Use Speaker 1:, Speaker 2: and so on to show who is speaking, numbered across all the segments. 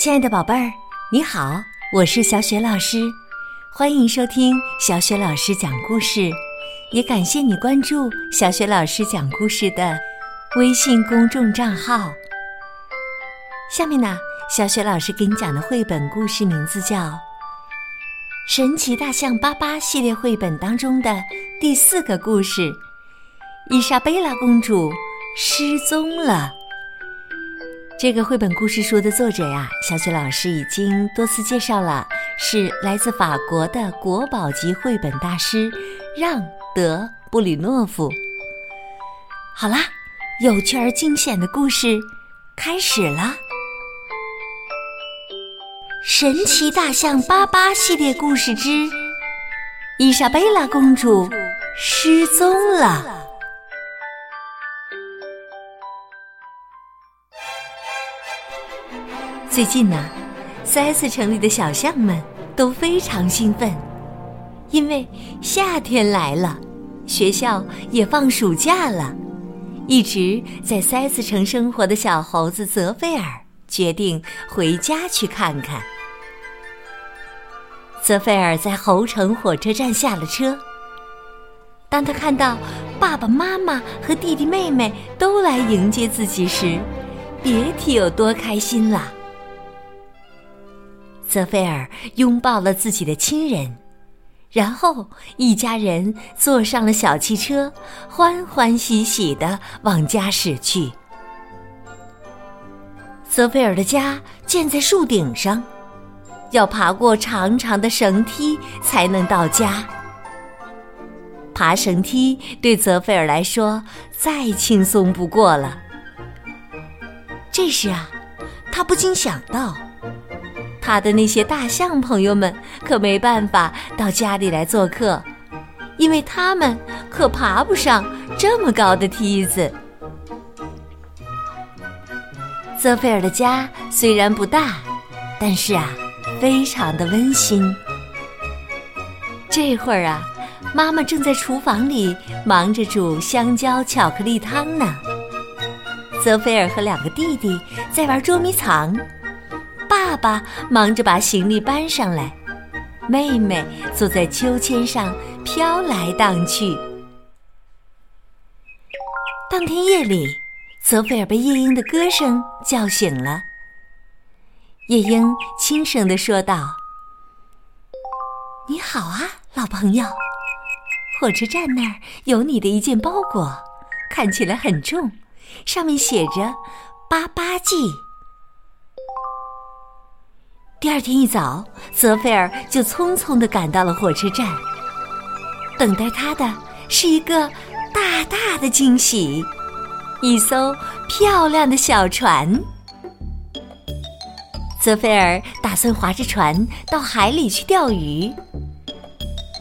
Speaker 1: 亲爱的宝贝儿，你好，我是小雪老师，欢迎收听小雪老师讲故事，也感谢你关注小雪老师讲故事的微信公众账号。下面呢，小雪老师给你讲的绘本故事名字叫《神奇大象巴巴》系列绘本当中的第四个故事：伊莎贝拉公主失踪了。这个绘本故事书的作者呀，小雪老师已经多次介绍了，是来自法国的国宝级绘本大师让·德·布里诺夫。好啦，有趣而惊险的故事开始了，《神奇大象巴巴》系列故事之伊莎贝拉公主失踪了。最近呢，塞斯城里的小象们都非常兴奋，因为夏天来了，学校也放暑假了。一直在塞斯城生活的小猴子泽菲尔决定回家去看看。泽菲尔在猴城火车站下了车，当他看到爸爸妈妈和弟弟妹妹都来迎接自己时，别提有多开心了。泽菲尔拥抱了自己的亲人，然后一家人坐上了小汽车，欢欢喜喜的往家驶去。泽菲尔的家建在树顶上，要爬过长长的绳梯才能到家。爬绳梯对泽菲尔来说再轻松不过了。这时啊，他不禁想到。他的那些大象朋友们可没办法到家里来做客，因为他们可爬不上这么高的梯子。泽菲尔的家虽然不大，但是啊，非常的温馨。这会儿啊，妈妈正在厨房里忙着煮香蕉巧克力汤呢。泽菲尔和两个弟弟在玩捉迷藏。爸爸忙着把行李搬上来，妹妹坐在秋千上飘来荡去。当天夜里，泽菲尔被夜莺的歌声叫醒了。夜莺轻声的说道：“你好啊，老朋友，火车站那儿有你的一件包裹，看起来很重，上面写着‘八八记’。”第二天一早，泽菲尔就匆匆的赶到了火车站。等待他的是一个大大的惊喜——一艘漂亮的小船。泽菲尔打算划着船到海里去钓鱼。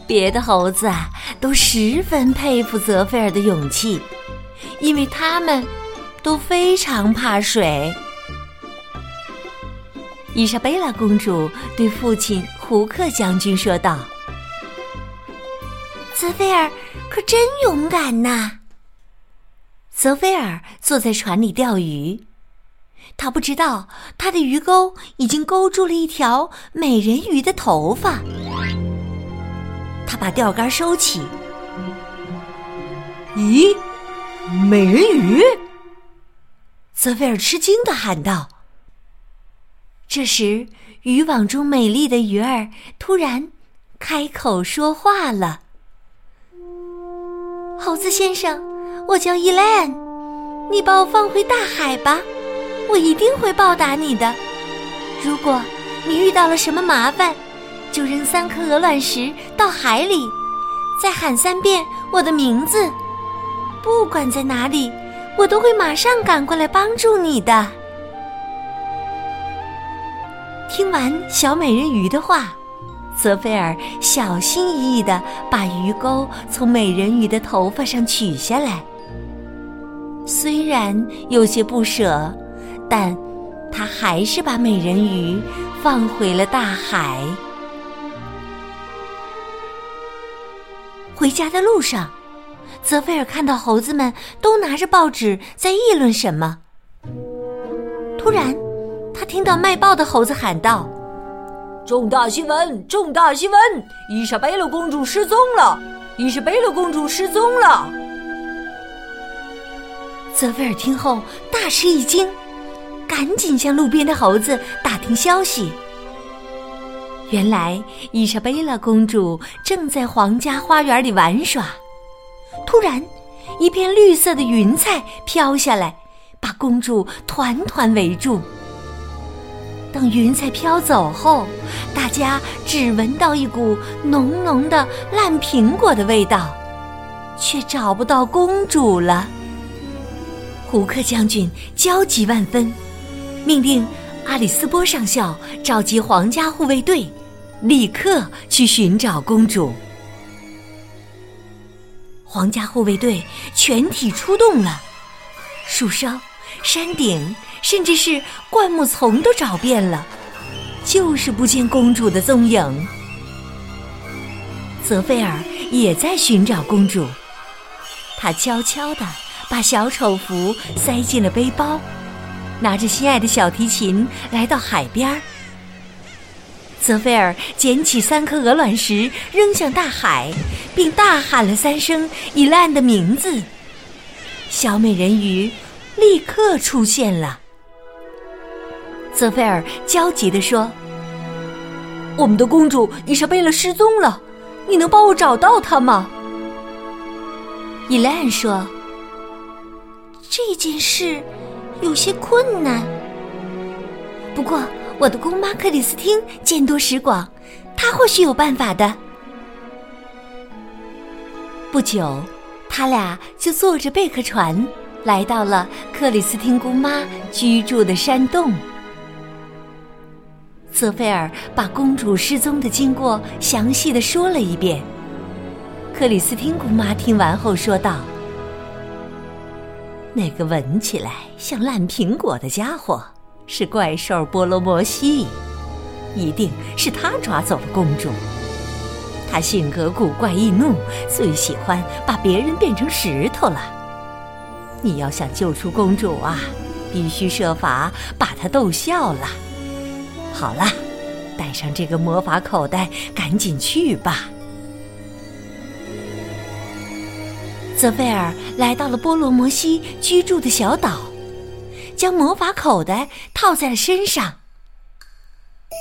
Speaker 1: 别的猴子啊，都十分佩服泽菲尔的勇气，因为他们都非常怕水。伊莎贝拉公主对父亲胡克将军说道：“泽菲尔可真勇敢呐！”泽菲尔坐在船里钓鱼，他不知道他的鱼钩已经勾住了一条美人鱼的头发。他把钓竿收起，
Speaker 2: 咦，美人鱼！
Speaker 1: 泽菲尔吃惊的喊道。这时，渔网中美丽的鱼儿突然开口说话了：“猴子先生，我叫伊兰，你把我放回大海吧，我一定会报答你的。如果你遇到了什么麻烦，就扔三颗鹅卵石到海里，再喊三遍我的名字。不管在哪里，我都会马上赶过来帮助你的。”听完小美人鱼的话，泽菲尔小心翼翼的把鱼钩从美人鱼的头发上取下来。虽然有些不舍，但他还是把美人鱼放回了大海。回家的路上，泽菲尔看到猴子们都拿着报纸在议论什么。突然。听到卖报的猴子喊道：“
Speaker 2: 重大新闻！重大新闻！伊莎贝拉公主失踪了！伊莎贝拉公主失踪了！”
Speaker 1: 泽菲尔听后大吃一惊，赶紧向路边的猴子打听消息。原来伊莎贝拉公主正在皇家花园里玩耍，突然，一片绿色的云彩飘下来，把公主团团围住。等云彩飘走后，大家只闻到一股浓浓的烂苹果的味道，却找不到公主了。胡克将军焦急万分，命令阿里斯波上校召集皇家护卫队。立刻去寻找公主。皇家护卫队全体出动了，树梢、山顶，甚至是灌木丛都找遍了，就是不见公主的踪影。泽菲尔也在寻找公主，他悄悄地把小丑服塞进了背包，拿着心爱的小提琴来到海边。泽菲尔捡起三颗鹅卵石，扔向大海，并大喊了三声伊兰的名字。小美人鱼立刻出现了。泽菲尔焦急地说：“
Speaker 2: 我们的公主伊莎贝拉失踪了，你能帮我找到她吗？”
Speaker 1: 伊兰说：“这件事有些困难，不过……”我的姑妈克里斯汀见多识广，她或许有办法的。不久，他俩就坐着贝壳船来到了克里斯汀姑妈居住的山洞。泽菲尔把公主失踪的经过详细的说了一遍。克里斯汀姑妈听完后说道：“那个闻起来像烂苹果的家伙。”是怪兽波罗摩西，一定是他抓走了公主。他性格古怪易怒，最喜欢把别人变成石头了。你要想救出公主啊，必须设法把他逗笑了。好了，带上这个魔法口袋，赶紧去吧。泽菲尔来到了波罗摩西居住的小岛。将魔法口袋套在了身上，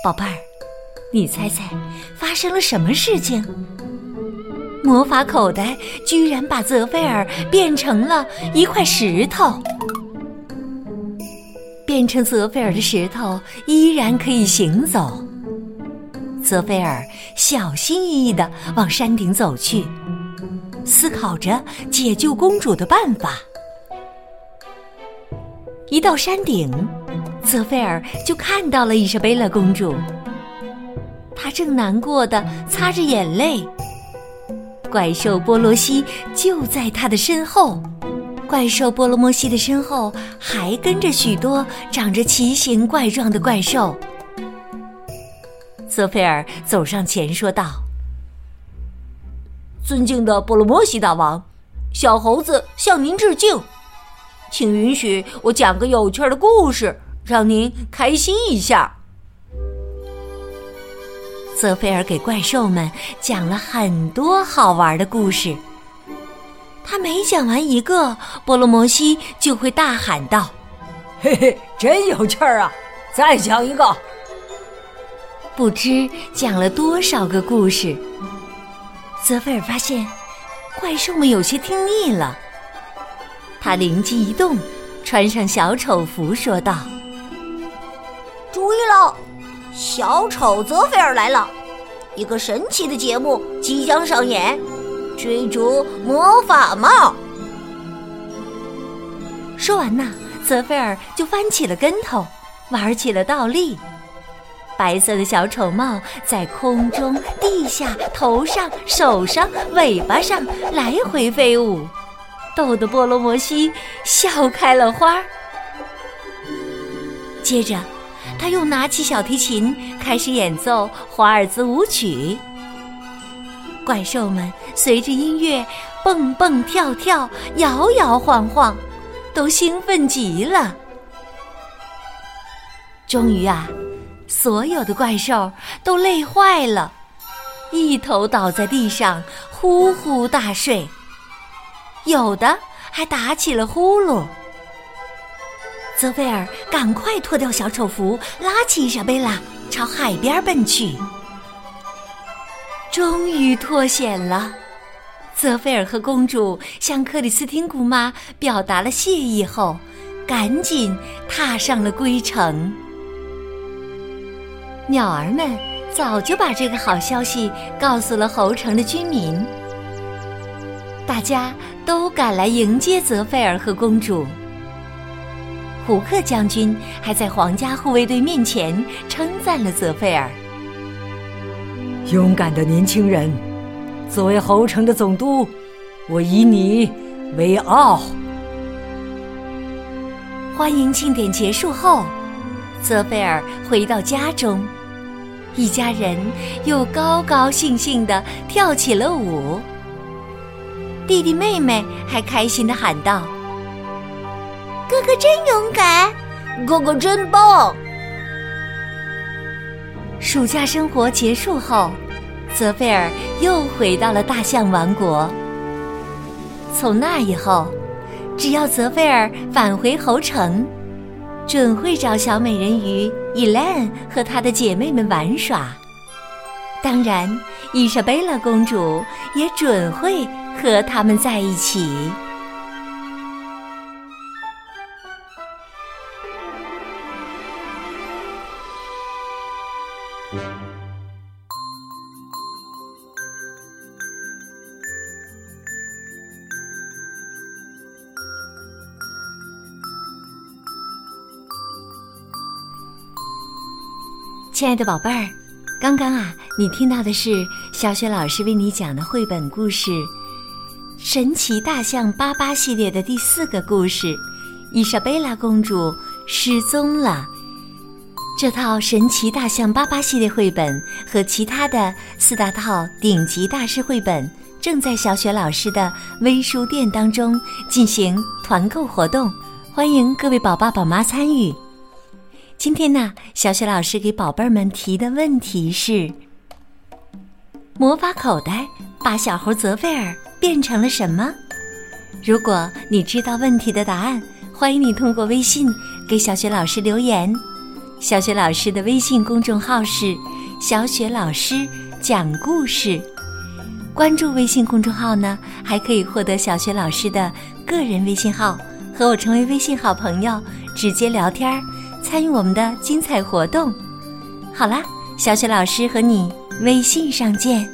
Speaker 1: 宝贝儿，你猜猜发生了什么事情？魔法口袋居然把泽菲尔变成了一块石头。变成泽菲尔的石头依然可以行走。泽菲尔小心翼翼地往山顶走去，思考着解救公主的办法。一到山顶，泽菲尔就看到了伊莎贝拉公主。她正难过的擦着眼泪。怪兽波罗西就在她的身后，怪兽波罗摩西的身后还跟着许多长着奇形怪状的怪兽。泽菲尔走上前说道：“
Speaker 2: 尊敬的波罗摩西大王，小猴子向您致敬。”请允许我讲个有趣的故事，让您开心一下。
Speaker 1: 泽菲尔给怪兽们讲了很多好玩的故事。他每讲完一个，波罗摩西就会大喊道：“
Speaker 2: 嘿嘿，真有趣儿啊！再讲一个。”
Speaker 1: 不知讲了多少个故事，泽菲尔发现怪兽们有些听腻了。他灵机一动，穿上小丑服，说道：“
Speaker 3: 注意喽，小丑泽菲尔来了！一个神奇的节目即将上演，追逐魔法帽。”
Speaker 1: 说完呐，泽菲尔就翻起了跟头，玩起了倒立。白色的小丑帽在空中、地下、头上、手上、尾巴上来回飞舞。逗得波罗摩西笑开了花。接着，他又拿起小提琴，开始演奏华尔兹舞曲。怪兽们随着音乐蹦蹦跳跳、摇摇晃晃，都兴奋极了。终于啊，所有的怪兽都累坏了，一头倒在地上呼呼大睡，有的还打起了呼噜。泽菲尔赶快脱掉小丑服，拉起伊莎贝拉朝海边奔去。终于脱险了，泽菲尔和公主向克里斯汀姑妈表达了谢意后，赶紧踏上了归程。鸟儿们早就把这个好消息告诉了侯城的居民，大家都赶来迎接泽菲尔和公主。胡克将军还在皇家护卫队面前称赞了泽菲尔：“
Speaker 4: 勇敢的年轻人，作为侯城的总督，我以你为傲。”
Speaker 1: 欢迎庆典结束后，泽菲尔回到家中。一家人又高高兴兴地跳起了舞，弟弟妹妹还开心地喊道：“
Speaker 3: 哥哥真勇敢，
Speaker 2: 哥哥真棒！”
Speaker 1: 暑假生活结束后，泽菲尔又回到了大象王国。从那以后，只要泽菲尔返回侯城。准会找小美人鱼伊兰和她的姐妹们玩耍，当然，伊莎贝拉公主也准会和他们在一起。亲爱的宝贝儿，刚刚啊，你听到的是小雪老师为你讲的绘本故事《神奇大象巴巴》系列的第四个故事《伊莎贝拉公主失踪了》。这套《神奇大象巴巴》系列绘本和其他的四大套顶级大师绘本正在小雪老师的微书店当中进行团购活动，欢迎各位宝爸宝妈参与。今天呢，小雪老师给宝贝儿们提的问题是：魔法口袋把小猴泽菲尔变成了什么？如果你知道问题的答案，欢迎你通过微信给小雪老师留言。小雪老师的微信公众号是“小雪老师讲故事”。关注微信公众号呢，还可以获得小雪老师的个人微信号，和我成为微信好朋友，直接聊天儿。参与我们的精彩活动。好啦，小雪老师和你微信上见。